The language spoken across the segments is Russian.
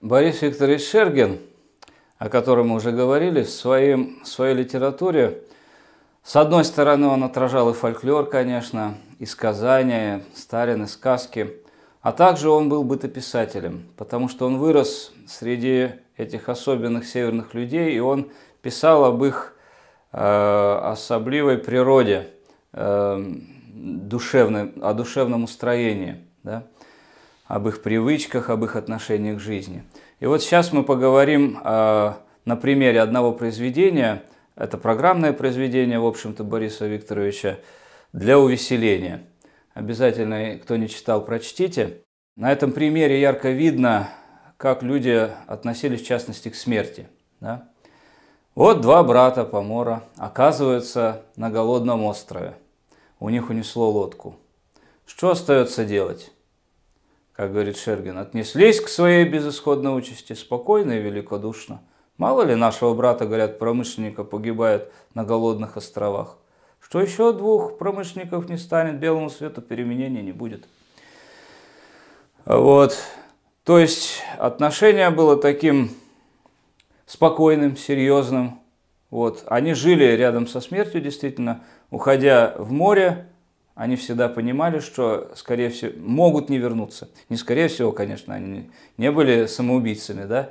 Борис Викторович Шергин, о котором мы уже говорили, в, своем, в своей литературе, с одной стороны, он отражал и фольклор, конечно, и сказания, Сталин, и сказки, а также он был бытописателем, потому что он вырос среди этих особенных северных людей, и он писал об их э, особливой природе, э, душевной, о душевном устроении. Да? об их привычках, об их отношениях к жизни. И вот сейчас мы поговорим э, на примере одного произведения. Это программное произведение, в общем-то, Бориса Викторовича для увеселения. Обязательно, кто не читал, прочтите. На этом примере ярко видно, как люди относились, в частности, к смерти. Да? Вот два брата Помора оказываются на голодном острове. У них унесло лодку. Что остается делать? как говорит Шергин, отнеслись к своей безысходной участи спокойно и великодушно. Мало ли нашего брата, говорят, промышленника погибает на голодных островах. Что еще двух промышленников не станет, белому свету переменения не будет. Вот. То есть отношение было таким спокойным, серьезным. Вот. Они жили рядом со смертью, действительно, уходя в море, они всегда понимали, что, скорее всего, могут не вернуться. Не скорее всего, конечно, они не были самоубийцами, да,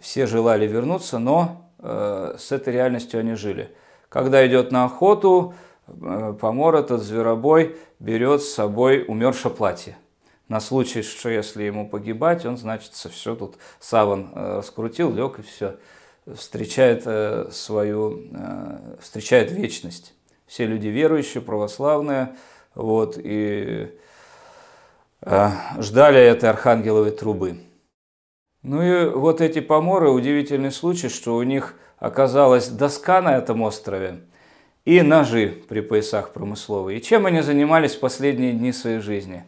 все желали вернуться, но э, с этой реальностью они жили. Когда идет на охоту, э, помор этот зверобой берет с собой умершее платье. На случай, что если ему погибать, он, значит, все тут саван э, раскрутил, лег и все, встречает э, свою, э, встречает вечность. Все люди верующие, православные, вот, и э, ждали этой архангеловой трубы. Ну и вот эти поморы, удивительный случай, что у них оказалась доска на этом острове и ножи при поясах промысловые. И чем они занимались в последние дни своей жизни?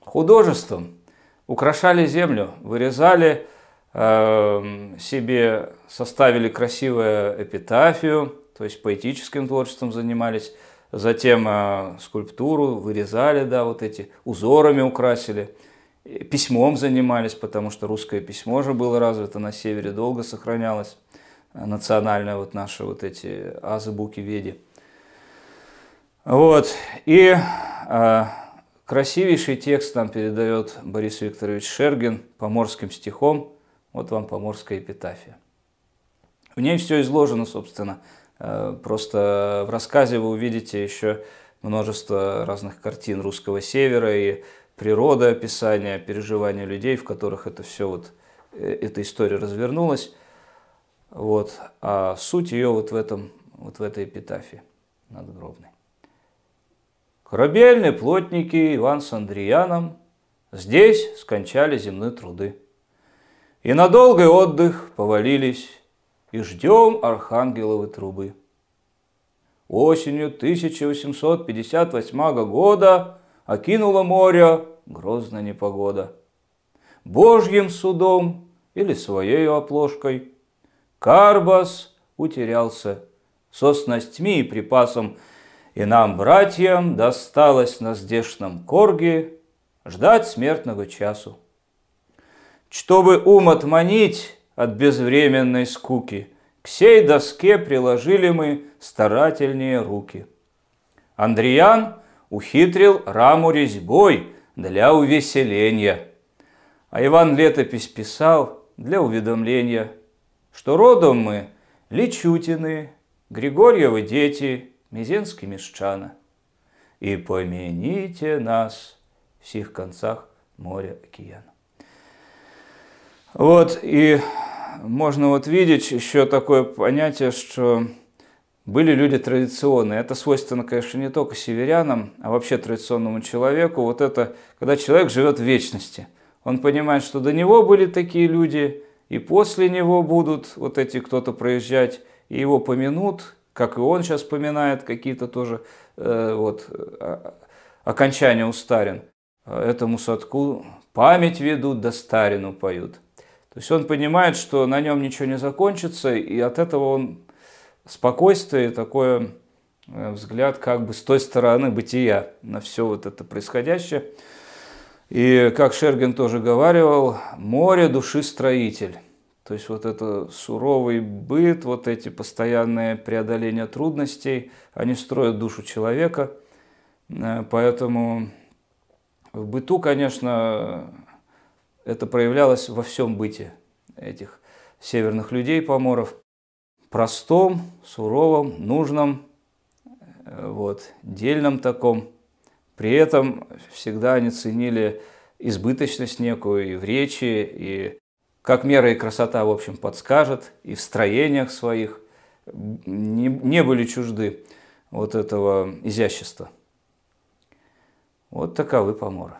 Художеством. Украшали землю, вырезали себе, составили красивую эпитафию, то есть поэтическим творчеством занимались, затем э, скульптуру вырезали, да, вот эти, узорами украсили, письмом занимались, потому что русское письмо же было развито на севере, долго сохранялось, э, национальное вот наши вот эти азы, веди. Вот, и э, красивейший текст нам передает Борис Викторович Шергин поморским стихом, вот вам поморская эпитафия. В ней все изложено, собственно, Э, просто в рассказе вы увидите еще множество разных картин русского севера и природа описания, переживания людей, в которых это все вот, э, эта история развернулась. Вот. А суть ее вот в, этом, вот в этой эпитафии надгробной. Корабельные плотники Иван с Андреяном здесь скончали земные труды. И на долгий отдых повалились и ждем архангеловы трубы. Осенью 1858 года окинуло море грозная непогода. Божьим судом или своей оплошкой Карбас утерялся со снастьми и припасом, и нам, братьям, досталось на здешнем корге ждать смертного часу. Чтобы ум отманить, от безвременной скуки. К сей доске приложили мы старательнее руки. Андриан ухитрил раму резьбой для увеселения, а Иван летопись писал для уведомления, что родом мы Личутины, Григорьевы дети, Мизенский мещана. И помяните нас в сих концах моря океана. Вот, и можно вот видеть еще такое понятие, что были люди традиционные. Это свойственно, конечно, не только северянам, а вообще традиционному человеку. Вот это, когда человек живет в вечности. Он понимает, что до него были такие люди, и после него будут вот эти кто-то проезжать, и его помянут, как и он сейчас поминает какие-то тоже э, вот, э, окончания у старин. Этому садку память ведут, да старину поют. То есть он понимает, что на нем ничего не закончится, и от этого он спокойствие такое взгляд как бы с той стороны бытия на все вот это происходящее. И как Шерген тоже говорил, море души строитель. То есть вот это суровый быт, вот эти постоянные преодоления трудностей, они строят душу человека. Э, поэтому в быту, конечно, это проявлялось во всем быте этих северных людей, поморов. Простом, суровом, нужном, э, вот, дельном таком. При этом всегда они ценили избыточность некую и в речи, и как мера и красота, в общем, подскажет, и в строениях своих не, не были чужды вот этого изящества. Вот таковы поморы.